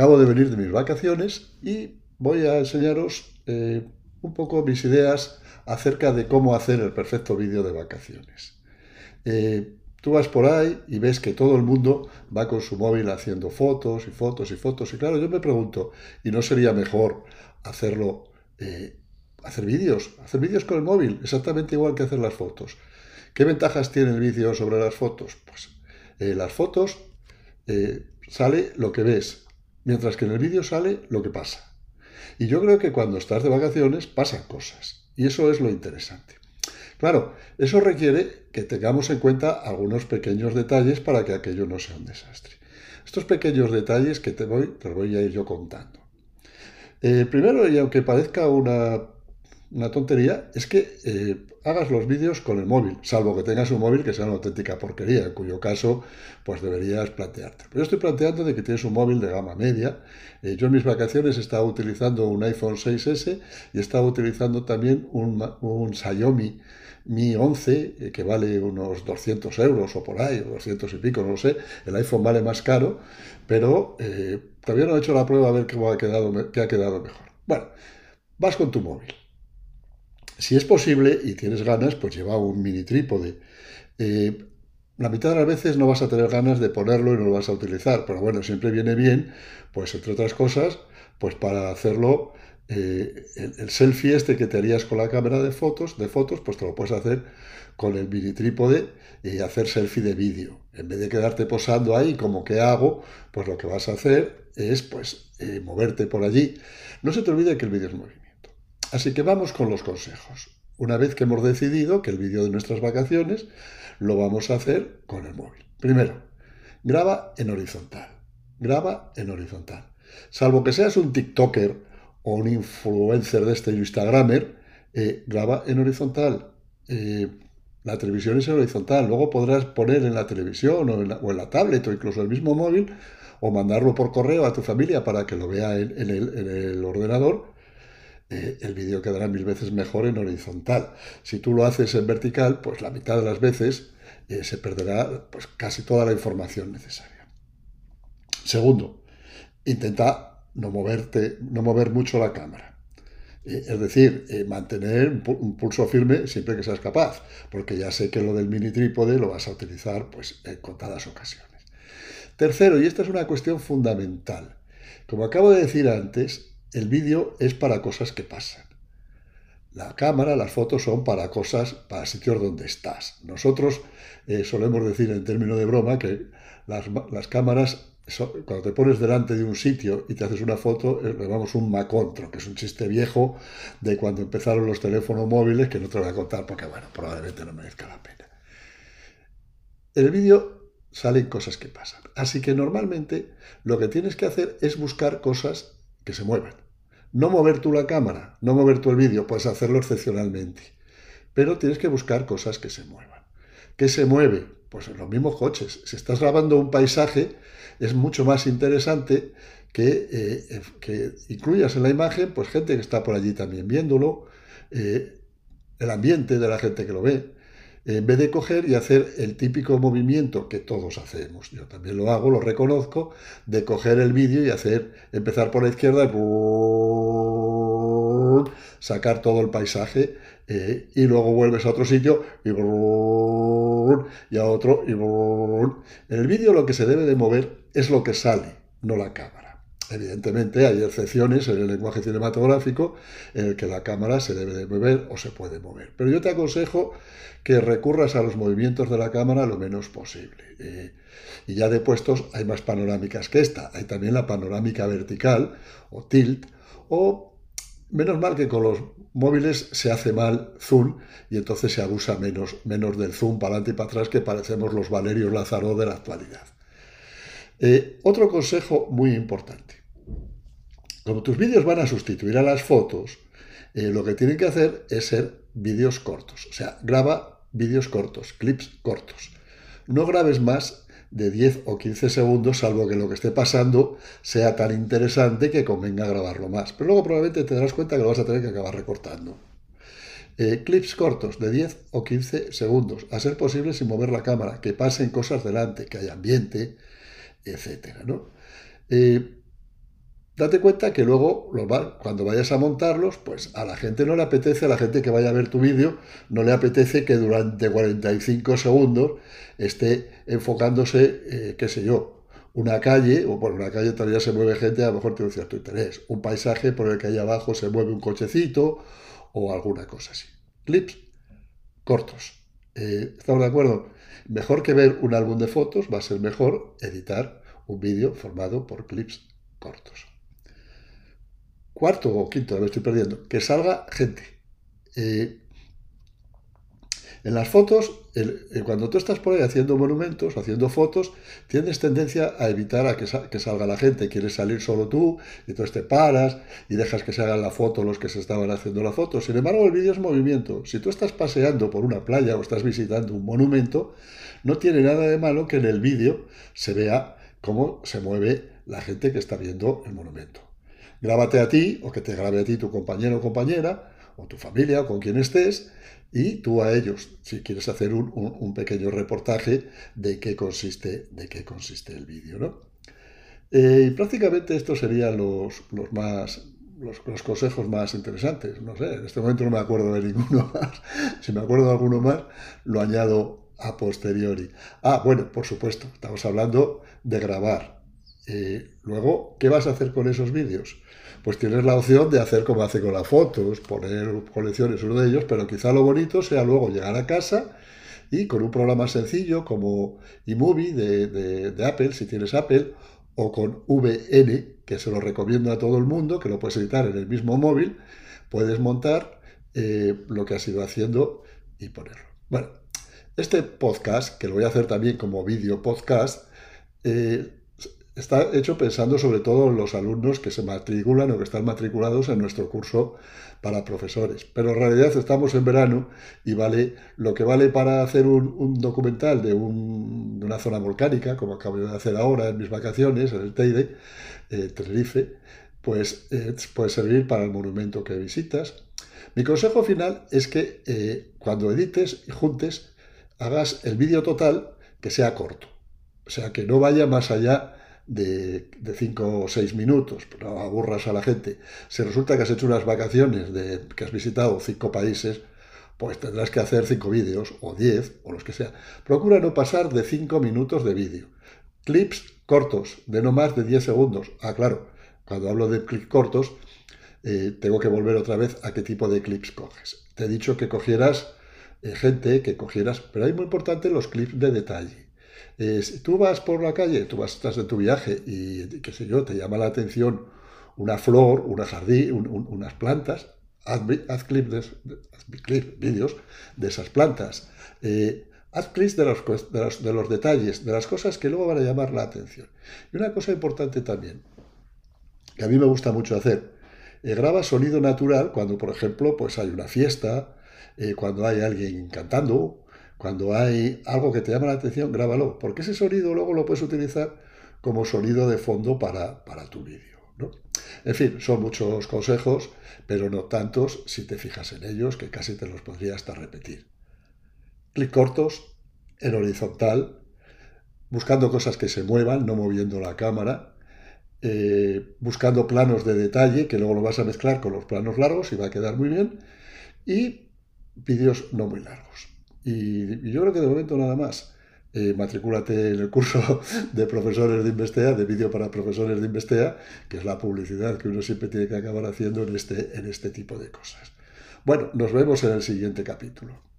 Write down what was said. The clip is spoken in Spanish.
acabo de venir de mis vacaciones y voy a enseñaros eh, un poco mis ideas acerca de cómo hacer el perfecto vídeo de vacaciones. Eh, tú vas por ahí y ves que todo el mundo va con su móvil haciendo fotos y fotos y fotos. Y claro, yo me pregunto, ¿y no sería mejor hacerlo, eh, hacer vídeos? Hacer vídeos con el móvil, exactamente igual que hacer las fotos. ¿Qué ventajas tiene el vídeo sobre las fotos? Pues las fotos sale lo que ves, mientras que en el vídeo sale lo que pasa. Y yo creo que cuando estás de vacaciones pasan cosas, y eso es lo interesante. Claro, eso requiere que tengamos en cuenta algunos pequeños detalles para que aquello no sea un desastre. Estos pequeños detalles que te voy, te voy a ir yo contando. Eh, primero, y aunque parezca una una tontería es que eh, hagas los vídeos con el móvil, salvo que tengas un móvil que sea una auténtica porquería, en cuyo caso pues deberías plantearte. Pero yo estoy planteando de que tienes un móvil de gama media. Eh, yo en mis vacaciones estaba utilizando un iPhone 6S y estaba utilizando también un, un Xiaomi Mi 11, eh, que vale unos 200 euros o por ahí, 200 y pico, no lo sé. El iPhone vale más caro, pero todavía no he hecho la prueba a ver cómo ha quedado, qué ha quedado mejor. Bueno, vas con tu móvil si es posible y tienes ganas, pues lleva un mini trípode. Eh, la mitad de las veces no vas a tener ganas de ponerlo y no lo vas a utilizar, pero bueno, siempre viene bien, pues entre otras cosas, pues para hacerlo, eh, el, selfie este que te harías con la cámara de fotos, de fotos, pues te lo puedes hacer con el mini trípode y hacer selfie de vídeo. En vez de quedarte posando ahí como que hago, pues lo que vas a hacer es pues eh, moverte por allí. No se te olvide que el vídeo es movimiento. Así que vamos con los consejos. Una vez que hemos decidido que el vídeo de nuestras vacaciones lo vamos a hacer con el móvil. Primero, graba en horizontal. Graba en horizontal. Salvo que seas un TikToker o un influencer de este Instagramer, eh, graba en horizontal. Eh, la televisión es en horizontal. Luego podrás poner en la televisión o en la, tablet o incluso el mismo móvil o mandarlo por correo a tu familia para que lo vea en el ordenador eh, el vídeo quedará mil veces mejor en horizontal. Si tú lo haces en vertical, pues la mitad de las veces eh, se perderá pues, casi toda la información necesaria. Segundo, intenta no, moverte, no mover mucho la cámara. Eh, es decir, mantener un, pulso firme siempre que seas capaz, porque ya sé que lo del mini trípode lo vas a utilizar pues, en contadas ocasiones. Tercero, y esta es una cuestión fundamental, como acabo de decir antes, el vídeo es para cosas que pasan. La cámara, las fotos son para cosas, para sitios donde estás. Nosotros eh, solemos decir en términos de broma que las, cámaras, cuando te pones delante de un sitio y te haces una foto, eh, le llamamos un macontro, que es un chiste viejo de cuando empezaron los teléfonos móviles, que no te voy a contar porque, bueno, probablemente no merezca la pena. En el vídeo salen cosas que pasan. Así que normalmente lo que tienes que hacer es buscar cosas que se muevan. No mover tú la cámara, no mover tú el vídeo, puedes hacerlo excepcionalmente. Pero tienes que buscar cosas que se muevan. ¿Qué se mueve? Pues en los mismos coches. Si estás grabando un paisaje, es mucho más interesante que, eh, que incluyas en la imagen pues gente que está por allí también viéndolo, eh, el ambiente de la gente que lo ve en vez de coger y hacer el típico movimiento que todos hacemos, yo también lo hago, lo reconozco, de coger el vídeo y hacer, empezar por la izquierda y sacar todo el paisaje eh, y luego vuelves a otro sitio y, y a otro y en el vídeo lo que se debe de mover es lo que sale, no la cámara. Evidentemente hay excepciones en el lenguaje cinematográfico en el que la cámara se debe de mover o se puede mover. Pero yo te aconsejo que recurras a los movimientos de la cámara lo menos posible. Y ya de puestos hay más panorámicas que esta. Hay también la panorámica vertical o tilt o menos mal que con los móviles se hace mal zoom y entonces se abusa menos, menos del zoom para adelante y para atrás que parecemos los Valerios Lázaro de la actualidad. Eh, otro consejo muy importante. Como tus vídeos van a sustituir a las fotos, eh, lo que tienen que hacer es ser vídeos cortos. O sea, graba vídeos cortos, clips cortos. No grabes más de 10 o 15 segundos, salvo que lo que esté pasando sea tan interesante que convenga grabarlo más. Pero luego probablemente te darás cuenta que lo vas a tener que acabar recortando. Eh, clips cortos de 10 o 15 segundos, a ser posible sin mover la cámara, que pasen cosas delante, que haya ambiente, etc. ¿no? Eh, date cuenta que luego cuando vayas a montarlos, pues a la gente no le apetece, a la gente que vaya a ver tu vídeo, no le apetece que durante 45 segundos esté enfocándose, eh, qué sé yo, una calle, o por una calle todavía se mueve gente, a lo mejor tiene un cierto interés, un paisaje por el que ahí abajo se mueve un cochecito o alguna cosa así. Clips cortos. Eh, ¿Estamos de acuerdo? Mejor que ver un álbum de fotos, va a ser mejor editar un vídeo formado por clips cortos. Cuarto o quinto, me estoy perdiendo, que salga gente. Eh, en las fotos, eh, cuando tú estás por ahí haciendo monumentos, haciendo fotos, tienes tendencia a evitar a que, salga la gente. Quieres salir solo tú, y entonces te paras y dejas que se hagan la foto los que se estaban haciendo la foto. Sin embargo, el vídeo es movimiento. Si tú estás paseando por una playa o estás visitando un monumento, no tiene nada de malo que en el vídeo se vea cómo se mueve la gente que está viendo el monumento. Grábate a ti, o que te grabe a ti tu compañero o compañera, o tu familia, o con quien estés, y tú a ellos, si quieres hacer un, pequeño reportaje de qué consiste, de qué consiste el vídeo. ¿no? Eh, y prácticamente estos serían los, los más, los, consejos más interesantes. No sé, en este momento no me acuerdo de ninguno más. Si me acuerdo de alguno más, lo añado a posteriori. Ah, bueno, por supuesto, estamos hablando de grabar. Eh, luego, ¿qué vas a hacer con esos vídeos? pues tienes la opción de hacer como hace con las fotos, poner colecciones uno de ellos, pero quizá lo bonito sea luego llegar a casa y con un programa sencillo como eMovie de, de, Apple, si tienes Apple, o con VN, que se lo recomiendo a todo el mundo, que lo puedes editar en el mismo móvil, puedes montar eh, lo que has ido haciendo y ponerlo. Bueno, este podcast, que lo voy a hacer también como vídeo podcast, eh, está hecho pensando sobre todo en los alumnos que se matriculan o que están matriculados en nuestro curso para profesores. Pero en realidad estamos en verano y vale lo que vale para hacer un, documental de, una zona volcánica, como acabo de hacer ahora en mis vacaciones, en el Teide, eh, Tenerife, pues eh, puede servir para el monumento que visitas. Mi consejo final es que eh, cuando edites y juntes, hagas el vídeo total que sea corto. O sea, que no vaya más allá de, cinco o seis minutos, pero aburras a la gente. Si resulta que has hecho unas vacaciones, de, que has visitado cinco países, pues tendrás que hacer cinco vídeos, o diez, o los que sea. Procura no pasar de cinco minutos de vídeo. Clips cortos, de no más de 10 segundos. Ah, claro, cuando hablo de clips cortos, eh, tengo que volver otra vez a qué tipo de clips coges. Te he dicho que cogieras eh, gente, que cogieras, pero hay muy importante los clips de detalle. Eh, si tú vas por la calle, tú vas, estás de tu viaje y, qué sé yo, te llama la atención una flor, una jardín, unas plantas, haz, haz clips, de, vídeos de esas plantas. Eh, haz clips de los, de, los, detalles, de las cosas que luego van a llamar la atención. Y una cosa importante también, que a mí me gusta mucho hacer, eh, graba sonido natural cuando, por ejemplo, pues hay una fiesta, cuando hay alguien cantando, cuando hay algo que te llama la atención, grábalo, porque ese sonido luego lo puedes utilizar como sonido de fondo para, tu vídeo. ¿no? En fin, son muchos consejos, pero no tantos si te fijas en ellos, que casi te los podría hasta repetir. Clic cortos, en horizontal, buscando cosas que se muevan, no moviendo la cámara, eh, buscando planos de detalle, que luego lo vas a mezclar con los planos largos y va a quedar muy bien, y vídeos no muy largos. Y, yo creo que de momento nada más. Eh, matricúlate en el curso de profesores de Investea, de vídeo para profesores de Investea, que es la publicidad que uno siempre tiene que acabar haciendo en este, en este tipo de cosas. Bueno, nos vemos en el siguiente capítulo.